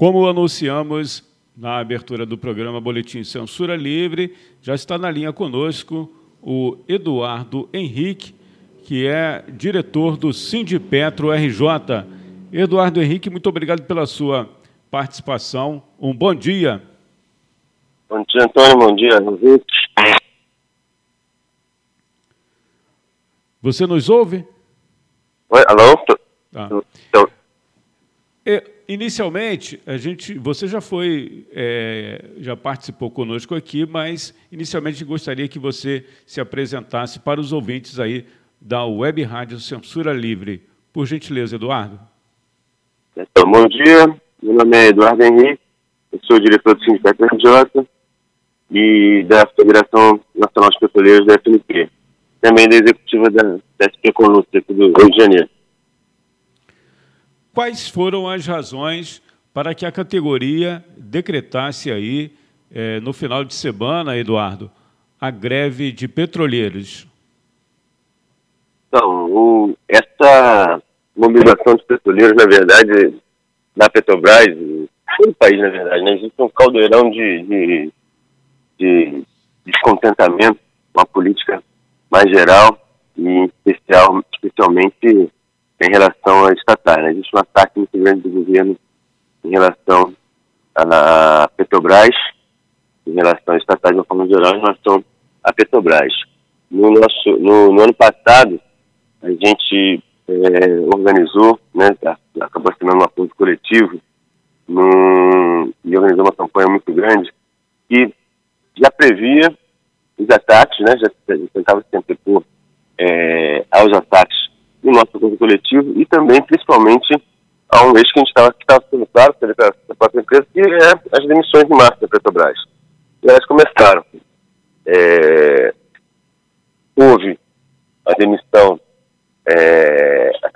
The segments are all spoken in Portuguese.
Como anunciamos na abertura do programa Boletim Censura Livre, já está na linha conosco o Eduardo Henrique, que é diretor do Sindipetro RJ. Eduardo Henrique, muito obrigado pela sua participação. Um bom dia. Bom dia, Antônio. Bom dia, Henrique. Você nos ouve? Oi, alô? Tá. É, inicialmente, a gente, você já foi, é, já participou conosco aqui, mas inicialmente gostaria que você se apresentasse para os ouvintes aí da Web Rádio Censura Livre. Por gentileza, Eduardo. Então, bom dia, meu nome é Eduardo Henrique, eu sou diretor do Sindicato RJ e da Federação Nacional de Petroleiros da FNP, também da executiva da, da SP Conluta do Rio de Janeiro. Quais foram as razões para que a categoria decretasse aí, eh, no final de semana, Eduardo, a greve de petroleiros? Então, o, essa mobilização de petroleiros, na verdade, na Petrobras, todo o país, na verdade, né, existe um caldeirão de, de, de descontentamento com a política mais geral e especial, especialmente em relação a estatais. Né? Existe um ataque muito grande do governo em relação à Petrobras, em relação a estatais de uma forma geral, em relação à Petrobras. No, nosso, no, no ano passado, a gente é, organizou, né, acabou assinando um acordo coletivo num, e organizou uma campanha muito grande que já previa os ataques, né, já, já tentava se antepor é, aos ataques no nosso acordo coletivo e também, principalmente, a um eixo que a gente estava sendo claro pela própria empresa, que é as demissões de massa da Petrobras. E elas começaram. É, houve a demissão é, a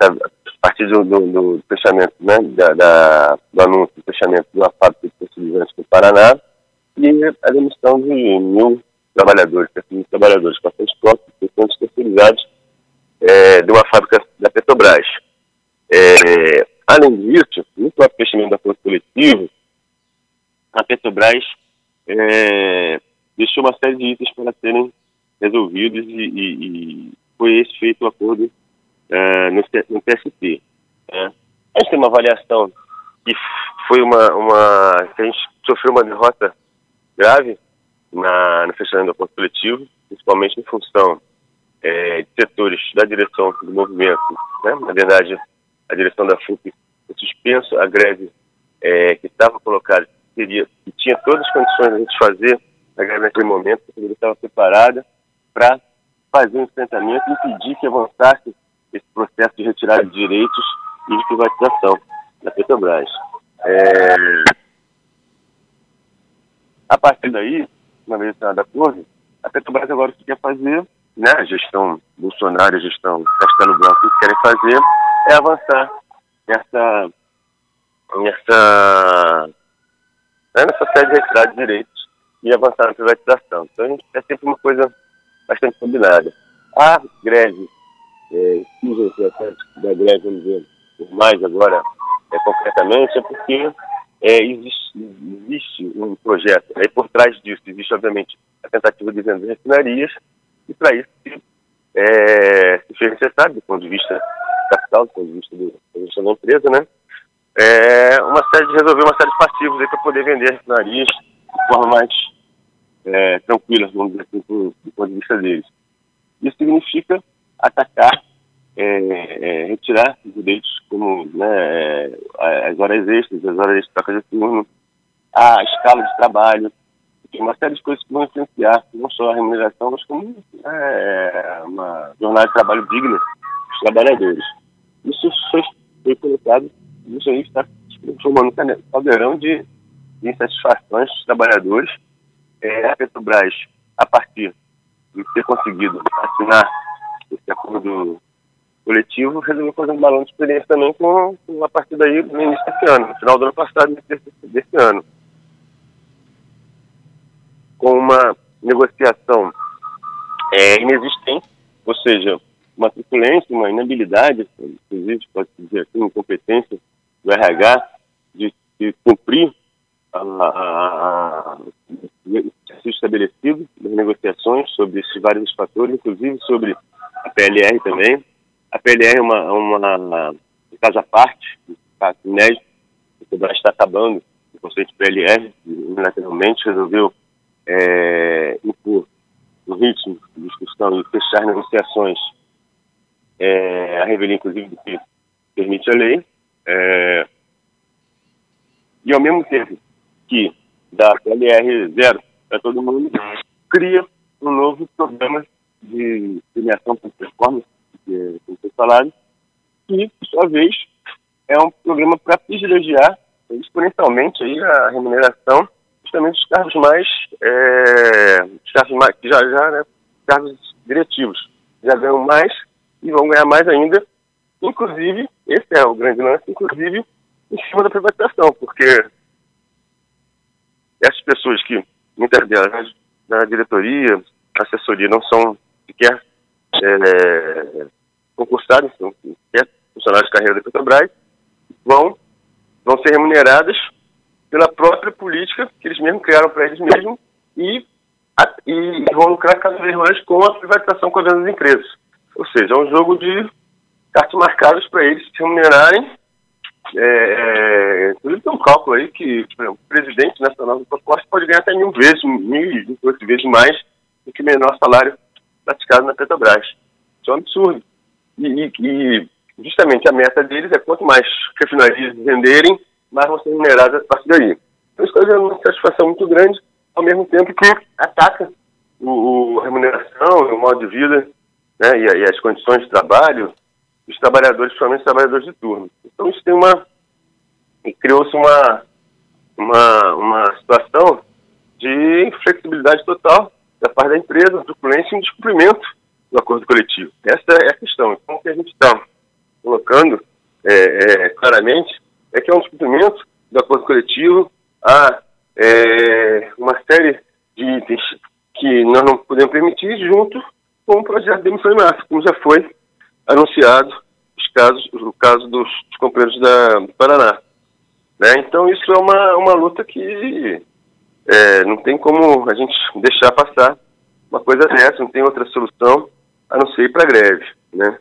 partir do, do, do fechamento, né, da, da, do anúncio do fechamento uma fábrica de fertilizantes no Paraná e a demissão de mil trabalhadores, mil trabalhadores, bastante próximos, bastante terceirizados é, de uma fábrica da Petrobras. É, além disso, no próprio fechamento da força coletivo, a Petrobras é, deixou uma série de itens para serem resolvidos e, e, e foi esse feito o acordo uh, no, no PSP. Né? A gente tem uma avaliação que foi uma, uma que a gente sofreu uma derrota grave na, no fechamento do acordo coletivo, principalmente em função é, de setores da direção do movimento, né? na verdade, a direção da FUP suspenso a greve é, que estava colocada, que, que tinha todas as condições de a gente fazer a greve naquele momento, que estava preparada para fazer um enfrentamento impedir que avançasse esse processo de retirada de direitos e de privatização da Petrobras. É... A partir daí, uma vez da acordo, a Petrobras agora o que quer fazer né, a gestão Bolsonaro, a gestão Castelo Branco, que querem fazer é avançar nessa, nessa, né, nessa série de retirada de direitos e avançar na privatização. Então, é sempre uma coisa bastante combinada. A greve, é, da greve, vamos dizer, mais agora, é, concretamente, é porque é, existe, existe, um projeto, aí por trás disso existe, obviamente, a tentativa de vender refinarias, e para isso é, se fez necessário, do ponto de vista capital, do ponto de vista do, da gestão da empresa, né? É, uma série de resolver uma série de passivos para poder vender refinarias de forma mais é, tranquila, vamos dizer assim, do, do, ponto de vista deles. Isso significa atacar, é, é, retirar os direitos como né, é, as horas extras, as horas de troca de turno, a escala de trabalho, tem uma série de coisas que vão influenciar não só a remuneração, mas como é, uma jornada de trabalho digna dos trabalhadores. Isso foi colocado, isso aí está formando um caldeirão de, de insatisfações dos trabalhadores. É, a Petrobras, a partir de ter conseguido assinar esse acordo coletivo, resolveu fazer um balão de experiência também com, com a partir daí no início desse ano, no final do ano passado, desse, desse ano com uma negociação é, inexistente, ou seja, uma truculência, uma inabilidade, inclusive pode dizer assim, incompetência do RH de de cumprir a, a, a, o estabelecido nas negociações sobre esses vários fatores, inclusive sobre a PLR também. A PLR é uma, uma, uma caso à parte, um caso inédito, o Petrobras está acabando o conceito de PLR, unilateralmente resolveu é, impor no ritmo de discussão e fechar negociações é, a revelia, inclusive, do que permite a lei. É, e, ao mesmo tempo que dá PLR zero para todo mundo, cria um novo programa de premiação por performance, que é, falado, que, por sua vez, é um programa para privilegiar exponencialmente aí a remuneração justamente dos cargos mais, é, dos cargos mais, já já, né, cargos diretivos, já ganham mais e vão ganhar mais ainda, inclusive, esse é o grande lance, inclusive em cima da privatização, porque essas pessoas que, muitas delas, na diretoria, assessoria, não são sequer é, concursados, são sequer funcionários de carreira da Petrobras, vão, vão ser remuneradas pela própria política que eles mesmos criaram para eles mesmos e, a, e vão lucrar cada vez mais com a privatização com a venda das empresas. Ou seja, é um jogo de cartas marcadas para eles se remunerarem. É, é, inclusive tem um cálculo aí que exemplo, o presidente nacional do proposta pode ganhar até mil vezes, mil e oito vezes mais do que o menor salário praticado na Petrobras. Isso é um absurdo. E, e, e justamente a meta deles é quanto mais refinarias venderem, mais vão ser remuneradas a partir daí. Então isso é uma satisfação muito grande, ao mesmo tempo que ataca o, o a remuneração, o modo de vida né, e, e, as condições de trabalho dos trabalhadores, principalmente os trabalhadores de turno. Então isso tem uma... criou-se uma, uma, uma situação de inflexibilidade total da parte da empresa, truculência e descumprimento do acordo coletivo. Essa é a questão. Então o que a gente está colocando é, é, claramente que é um descumprimento do acordo coletivo, há é, uma série de itens que nós não podemos permitir junto com o projeto de demissão em massa, como já foi anunciado os casos, o caso dos, dos companheiros da, do Paraná. Né? Então isso é uma, uma luta que é, não tem como a gente deixar passar uma coisa dessa, não tem outra solução a não ser ir para a greve. Né?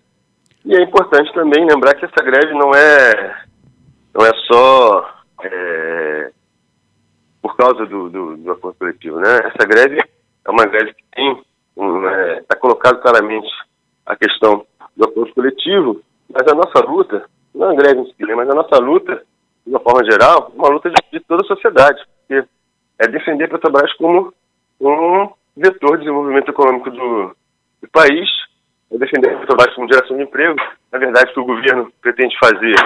E é importante também lembrar que essa greve não é, não é só é, por causa do, do, do, acordo coletivo. Né? Essa greve é uma greve que tem, está é, tá colocado claramente a questão do acordo coletivo, mas a nossa luta, não é uma greve em né? mas a nossa luta, de uma forma geral, é uma luta de, de toda a sociedade, porque é defender Petrobras como um vetor de desenvolvimento econômico do, do país é defender a Petrobras como geração de emprego, na verdade, que o governo pretende fazer,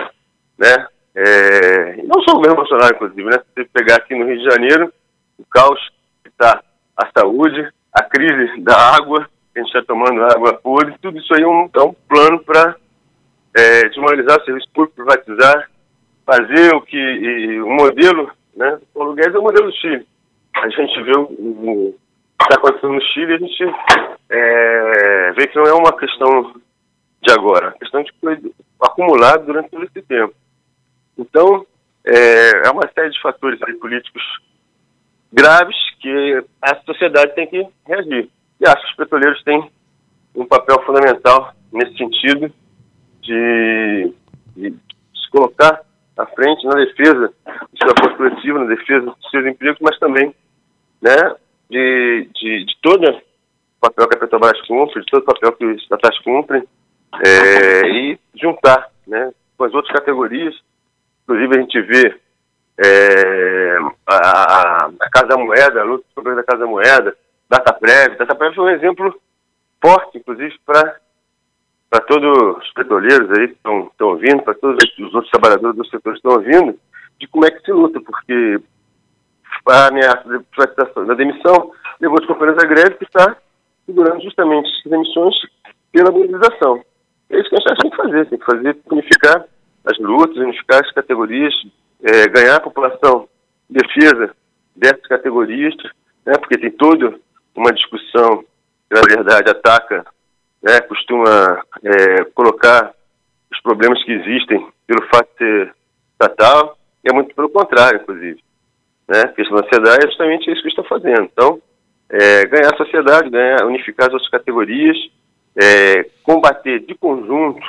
né? É, não só o governo Bolsonaro, inclusive, né? Se você pegar aqui no Rio de Janeiro, o caos que está a saúde, a crise da água, a gente está tomando água podre, tudo isso aí é um, é um plano para é, desmoralizar o serviço público, privatizar, fazer o que o modelo, né? O Paulo Guedes é o modelo do Chile. A gente vê o, que está acontecendo no Chile, a gente é, vê que não é uma questão de agora, é uma questão que foi acumulada durante todo esse tempo. Então, é, é uma série de fatores políticos graves que a sociedade tem que reagir. E acho que os petroleiros têm um papel fundamental nesse sentido de, de se colocar à frente na defesa do seu acordo coletivo, na defesa dos seus empregos, mas também né, de, de, de todo o papel que a Petrobras cumpre, de todo o papel que os estatais cumprem, é, e juntar né, com as outras categorias. Inclusive, a gente vê é, a, a, Casa da Moeda, a luta sobre a Casa da Moeda, DataPrev. DataPrev foi um exemplo forte, inclusive, para para todos os petroleiros aí que estão ouvindo, para todos os outros trabalhadores do setor que estão ouvindo, de como é que se luta, porque a ameaça de privatização da demissão levou os companheiros à greve que está segurando justamente as demissões pela mobilização. É isso que a gente tem que fazer, tem que fazer, unificar as lutas, unificar as categorias, é, ganhar a população defesa dessas categorias, né, porque tem toda uma discussão que, na verdade, ataca, né, costuma é, colocar os problemas que existem pelo fato de ser estatal, é muito pelo contrário, inclusive. Né? A questão da sociedade é justamente isso que estão fazendo. Então, é, ganhar a sociedade, ganhar, unificar as outras categorias, é, combater de conjunto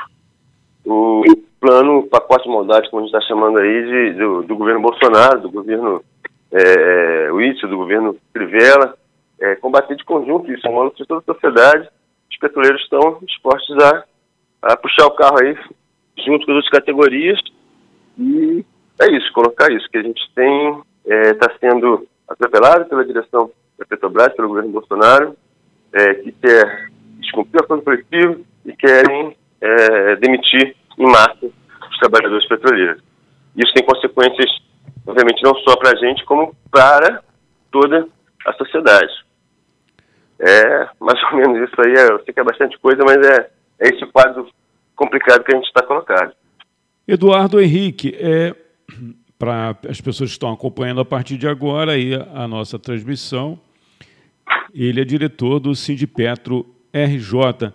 o plano pacote de maldade, como a gente está chamando aí, de, do, do, governo Bolsonaro, do governo é, é do governo Crivella, é, combater de conjunto isso, é luta de toda a sociedade. Os petroleiros estão dispostos a, a puxar o carro aí junto com as outras categorias e é isso, colocar isso, que a gente tem, está é, sendo atropelado pela direção da Petrobras, pelo governo Bolsonaro, é, que quer descumprir o acordo e querem é, demitir em massa os trabalhadores petroleiros. Isso tem consequências, obviamente, não só para a gente, como para toda a sociedade. É mais ou menos isso aí, é, eu sei que é bastante coisa, mas é, é esse quadro complicado que a gente está colocado. Eduardo Henrique, é, para as pessoas que estão acompanhando a partir de agora aí a, a nossa transmissão, ele é diretor do Sindipetro RJ.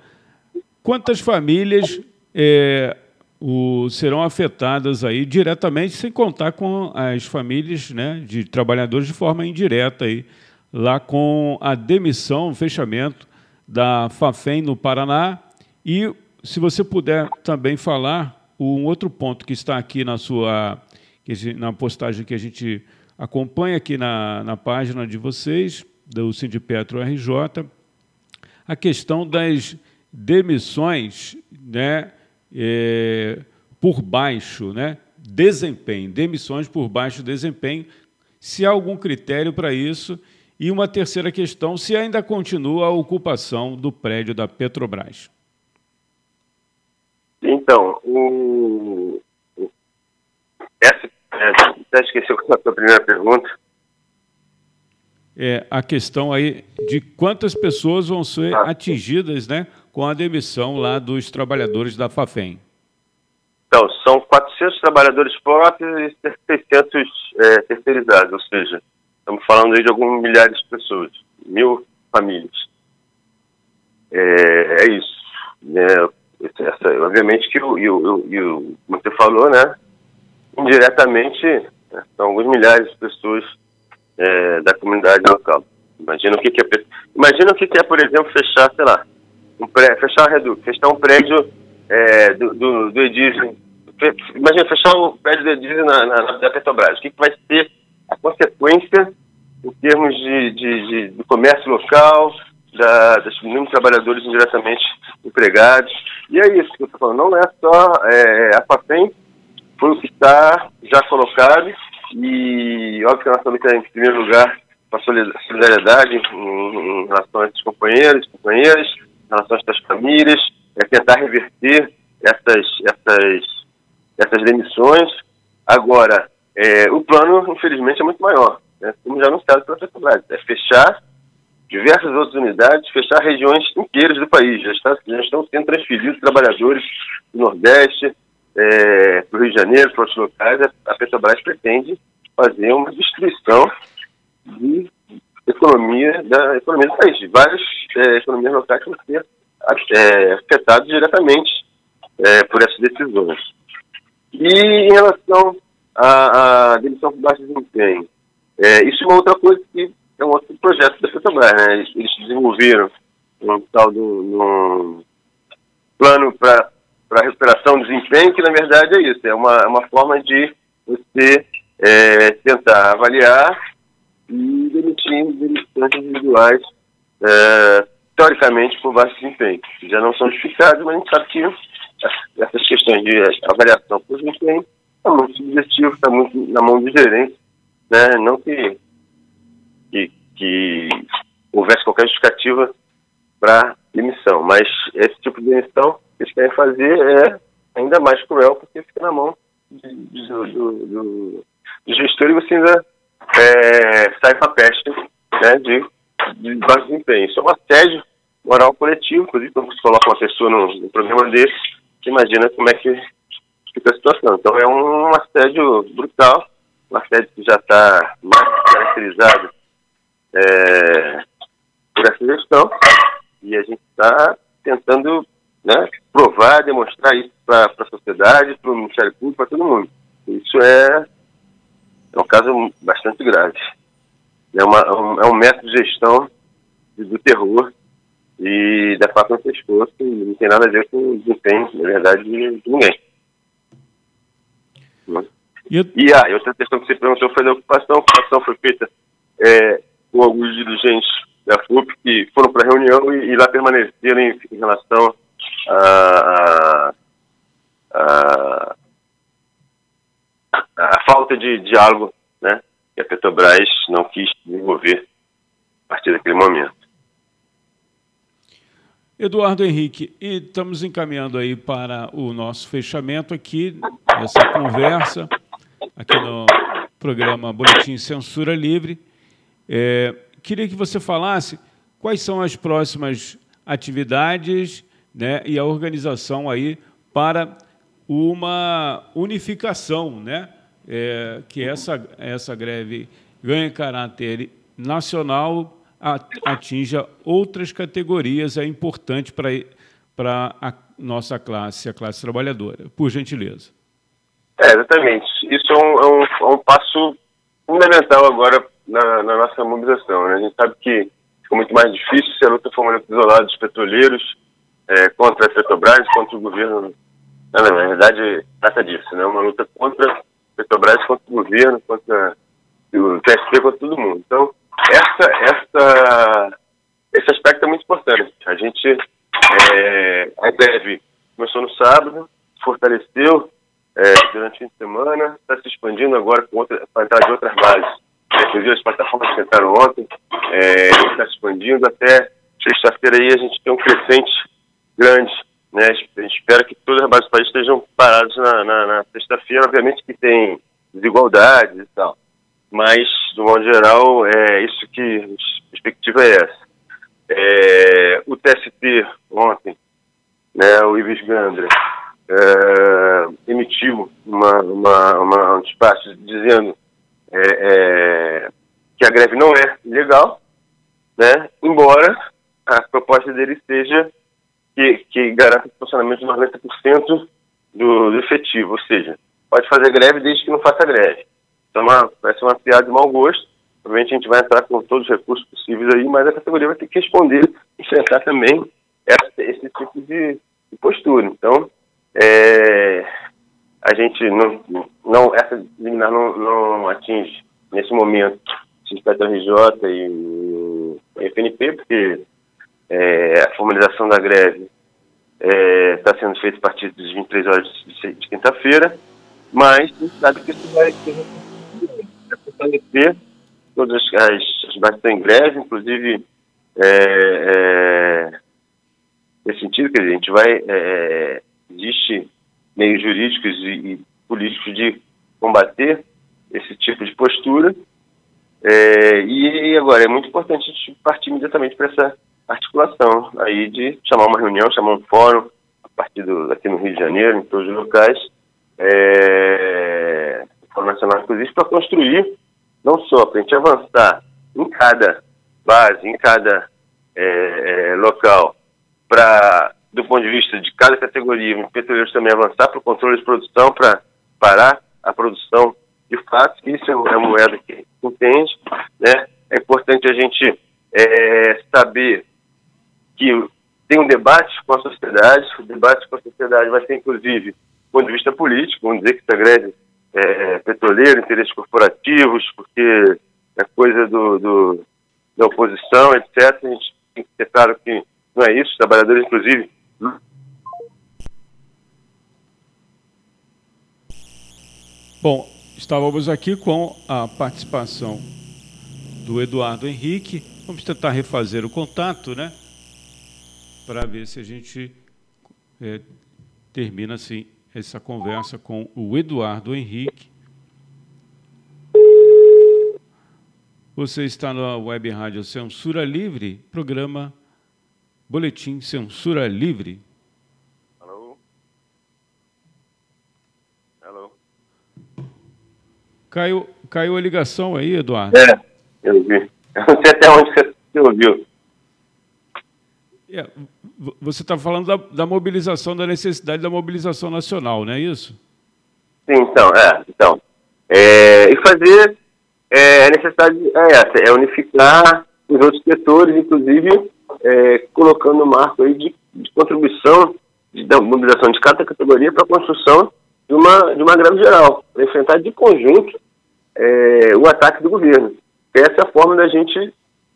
Quantas famílias é, o, serão afetadas aí diretamente, sem contar com as famílias né, de trabalhadores de forma indireta aí, lá com a demissão, o fechamento da Fafem no Paraná. E se você puder também falar um outro ponto que está aqui na sua na postagem que a gente acompanha aqui na, na página de vocês, do Sindipetro RJ, a questão das demissões né, é, por baixo né, desempenho, demissões por baixo desempenho, se há algum critério para isso, e uma terceira questão, se ainda continua a ocupação do prédio da Petrobras. Então, o, essa, é, até esqueci a primeira pergunta. É, a questão aí de quantas pessoas vão ser ah, atingidas né, com a demissão lá dos trabalhadores da FAFEM. Então, são 400 trabalhadores próprios e 600 é, terceirizados, ou seja, estamos falando aí de alguns milhares de pessoas, mil famílias. É, é isso. É, essa, obviamente que o, o, o, como você falou, né, indiretamente né, são alguns milhares de pessoas é, da comunidade local. Imagina o que, que é, imagina o que, que é, por exemplo, fechar, sei lá, um pré, fechar redu, fechar um prédio é, do, do, do Edison, imagina fechar um prédio do Edison na, na, na Petrobras. O que, que vai ser a consequência em termos de, de, de do comércio local, da, dos mínimos trabalhadores indiretamente empregados. E é isso que eu estou falando, não é só é, a FAPEM, foi o que está já colocado, e óbvio que nossa luta é, em primeiro lugar, com a solidariedade em, relação a esses companheiros, companheiras, em relação a essas famílias, é tentar reverter essas, essas, essas demissões. Agora, é, o plano, infelizmente, é muito maior, né, como já anunciado pela Petrobras, é fechar diversas outras unidades, fechar regiões inteiras do país. Já, está, já estão sendo transferidos trabalhadores do Nordeste é, para o Rio de Janeiro, para outros locais. A Petrobras pretende fazer uma destruição de economia da economia do país. Várias é, economias locais vão ser é, afetadas diretamente é, por essas decisões. E em relação à, à demissão por baixo desempenho, é, isso é uma outra coisa que é um outro projeto da Petrobras. Né? Eles, desenvolveram um tal do um plano para recuperação do desempenho, que na verdade é isso, é uma, é uma forma de você é, tentar avaliar e demitir demissões individuais, é, teoricamente, por baixo desempenho. Já não são justificados, mas a gente sabe que essas questões de avaliação por desempenho está muito subjetivo, está muito na mão do gerente, né? não que que, que houvesse qualquer justificativa para demissão. Mas esse tipo de demissão eles querem fazer é ainda mais cruel, porque fica na mão de, do, do, do, gestor e você ainda é, sai com a peste né, de, de baixo desempenho. Isso é um assédio moral coletivo, inclusive quando você coloca uma pessoa num, num programa desse, você imagina como é que fica a situação. Então é um assédio brutal, um assédio que já está mais caracterizado é, por essa gestão e a gente está tentando né, provar, demonstrar isso para a sociedade, para o Ministério Público, para todo mundo. Isso é, É um caso bastante grave. É, uma, é um método de gestão do terror e da faca no pescoço, não tem nada a ver com o desempenho, na verdade, de, ninguém. E, e ah, outra questão que você perguntou foi da ocupação. A ocupação foi feita é, com alguns dirigentes da FUP que foram para a reunião e, e, lá permaneceram em, em relação a, a, a, a falta de diálogo né, que a Petrobras não quis desenvolver a partir daquele momento. Eduardo Henrique, e estamos encaminhando aí para o nosso fechamento aqui, essa conversa, aqui no programa Boletim Censura Livre. É, queria que você falasse quais são as próximas atividades né, e a organização aí para uma unificação, né, é, que essa, essa greve ganhe caráter nacional atinja outras categorias, é importante para a nossa classe, a classe trabalhadora. Por gentileza. É, exatamente. Isso é um, é um, é um passo fundamental agora na, na nossa mobilização. Né? A gente sabe que ficou muito mais difícil se a luta for uma luta isolada dos petroleiros é, contra a Petrobras, contra o governo. Não, na verdade, trata disso, né? Uma luta contra a Petrobras, contra o governo, contra o TSP, contra todo mundo. Então, essa, essa, esse aspecto é muito importante. A gente, é, a greve começou no sábado, fortaleceu é, durante o fim de semana, está se expandindo agora para entrar de outras bases. É, inclusive as plataformas que entraram ontem, é, está se expandindo até sexta-feira aí a gente tem um crescente grande. Né? Espera que todas as bases do país estejam paradas na, na, na sexta-feira, obviamente que tem desigualdades e tal mas, do modo geral, é isso que a perspectiva é essa. É, o TST ontem, né, o Ives Gandra, é, emitiu uma, uma, uma, um despacho dizendo é, é, que a greve não é legal, né, embora a proposta dele seja que, que garanta o funcionamento de 90% do, do efetivo, ou seja, pode fazer greve desde que não faça greve. Então, uma, vai ser uma piada de mau gosto. Provavelmente a gente vai entrar com todos os recursos possíveis aí, mas a categoria vai ter que responder, enfrentar também essa, esse tipo de, de, postura. Então, é, a gente não, não essa liminar não, não atinge nesse momento o RJ e o FNP, porque é, a formalização da greve está é, sendo feita a partir das 23 horas de, de quinta-feira, mas a gente sabe que isso vai fortalecer todas as, as bases estão em greve, inclusive é, é, nesse sentido, dizer, a gente vai, é, existe meios jurídicos e, e, políticos de combater esse tipo de postura, é, e, agora é muito importante a gente partir imediatamente para essa articulação aí de chamar uma reunião, chamar um fórum, a partir do, aqui no Rio de Janeiro, em todos os locais, é, Fórum Nacional, inclusive, para construir, não só para a gente avançar em cada base, em cada é, é, local, para, do ponto de vista de cada categoria, petroleiros também avançar para o controle de produção, para parar a produção de fato, isso é a moeda que entende, né? É importante a gente é, saber que tem um debate com a sociedade, o debate com a sociedade vai ser, inclusive, do ponto de vista político, vamos dizer que essa greve é, petroleiro, interesses corporativos, porque é coisa do, do, da oposição, etc. A gente tem que ter claro que não é isso, os trabalhadores, inclusive. Bom, estávamos aqui com a participação do Eduardo Henrique. Vamos tentar refazer o contato, né? Para ver se a gente é, termina assim essa conversa com o Eduardo Henrique. Você está na Web Rádio Censura Livre, programa Boletim Censura Livre. Alô? Alô? Caiu, caiu a ligação aí, Eduardo? É, eu vi. Eu não sei até onde você ouviu. É, você está falando da, da, mobilização, da necessidade da mobilização nacional, não é isso? Sim, então, é. Então, É, e fazer, é, a necessidade é essa, é unificar os outros setores, inclusive é, colocando o marco aí de, de contribuição de, da mobilização de cada categoria para a construção de uma, de uma greve geral, para enfrentar de conjunto é, o ataque do governo. Essa é a forma da gente,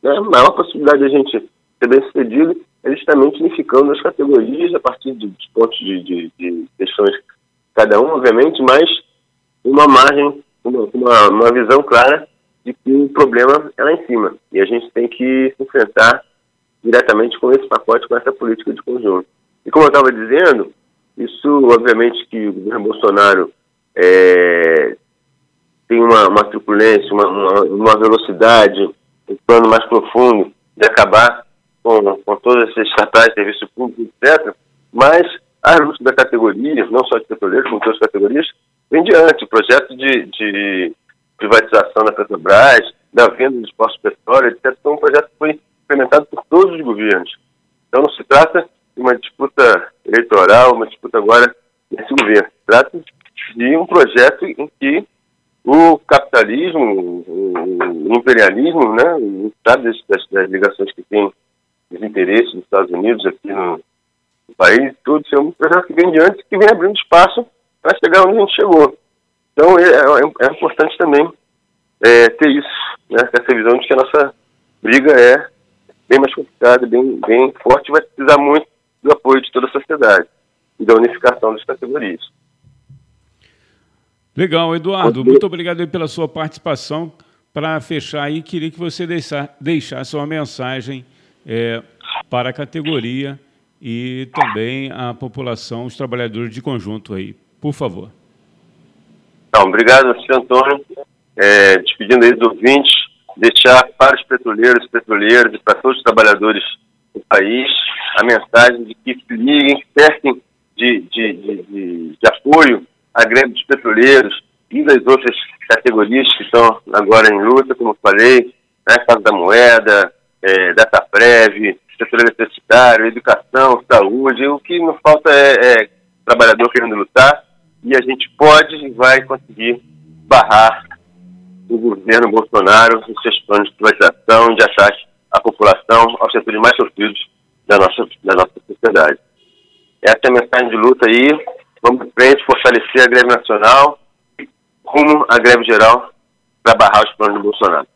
né, a maior possibilidade da gente ser bem sucedido é justamente unificando as categorias a partir de, de pontos de, de, de, questões cada um, obviamente, mas uma margem, uma, uma, visão clara de que o problema é lá em cima. E a gente tem que se enfrentar diretamente com esse pacote, com essa política de conjunto. E como eu estava dizendo, isso, obviamente, que o governo Bolsonaro é, tem uma, uma truculência, uma, uma, uma, velocidade, um plano mais profundo de acabar com, com todos estatais, serviço público, etc. Mas a luta da categoria, não só de petroleiros, como de outras categorias, vem diante. O projeto de, de privatização da Petrobras, da venda dos postos de petróleo, etc., foi um projeto que foi implementado por todos os governos. Então não se trata de uma disputa eleitoral, uma disputa agora nesse governo. Trata de um projeto em que o capitalismo, o imperialismo, né, sabe das, das, ligações que tem os interesses dos Estados Unidos aqui no, no país, tudo, isso é um projeto que vem diante, que vem abrindo espaço para chegar onde a gente chegou. Então é, é, é importante também é, ter isso, né, essa visão de que a nossa briga é bem mais complicada, bem, bem forte, vai precisar muito do apoio de toda a sociedade e da unificação das categorias. Legal, Eduardo, muito obrigado pela sua participação. Para fechar aí, queria que você deixasse uma mensagem é, para a categoria e também a população, os trabalhadores de conjunto aí. Por favor. Então, obrigado, senhor Antônio. É, despedindo aí do ouvinte, deixar para os petroleiros petroleiras e para todos os trabalhadores do país a mensagem de que se liguem, cerquem de, de, de, de, de apoio à greve dos petroleiros e das outras categorias que estão agora em luta, como falei, né, Casa da Moeda, é, Dataprev, setor eletricitário, educação, saúde. O que nos falta é, é trabalhador querendo lutar e a gente pode e vai conseguir barrar o governo Bolsonaro os seus planos de privatização, de ataque à população, aos setores mais sofridos da nossa, da nossa sociedade. Essa é a mensagem de luta aí. Vamos em frente, fortalecer a greve nacional rumo à greve geral para barrar os planos do Bolsonaro.